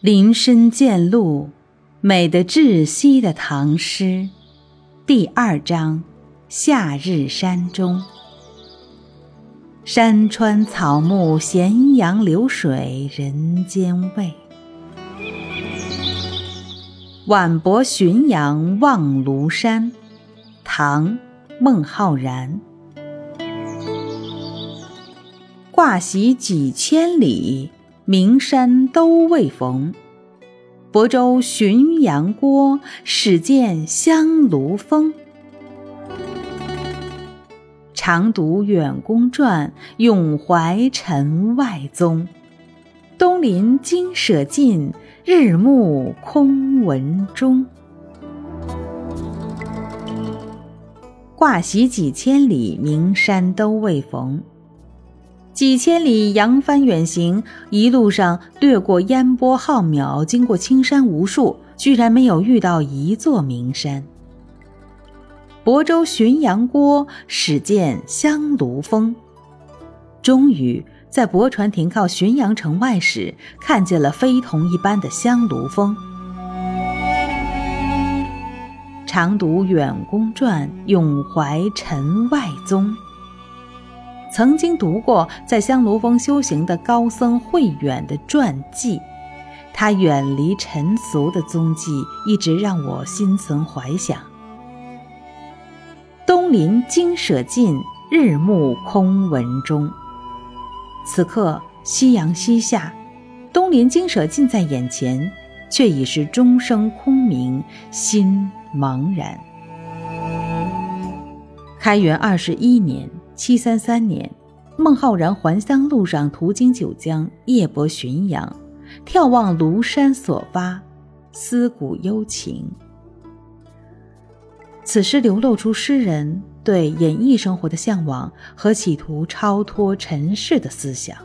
林深见鹿，美得窒息的唐诗，第二章：夏日山中。山川草木，咸阳流水人间味。晚泊浔阳望庐山，唐·孟浩然。挂席几千里。名山都未逢，亳州浔阳郭，始见香炉峰。常读远公传，永怀陈外宗。东临金舍尽，日暮空闻钟。挂席几千里，名山都未逢。几千里扬帆远行，一路上掠过烟波浩渺，经过青山无数，居然没有遇到一座名山。亳州浔阳郭，始见香炉峰。终于在泊船停靠浔阳城外时，看见了非同一般的香炉峰。常读远公传，永怀陈外宗。曾经读过在香炉峰修行的高僧慧远的传记，他远离尘俗的踪迹一直让我心存怀想。东临精舍尽，日暮空文中。此刻夕阳西下，东临精舍近在眼前，却已是钟声空明，心茫然。开元二十一年。七三三年，孟浩然还乡路上途经九江，夜泊浔阳，眺望庐山所发，思古幽情。此诗流露出诗人对演艺生活的向往和企图超脱尘世的思想。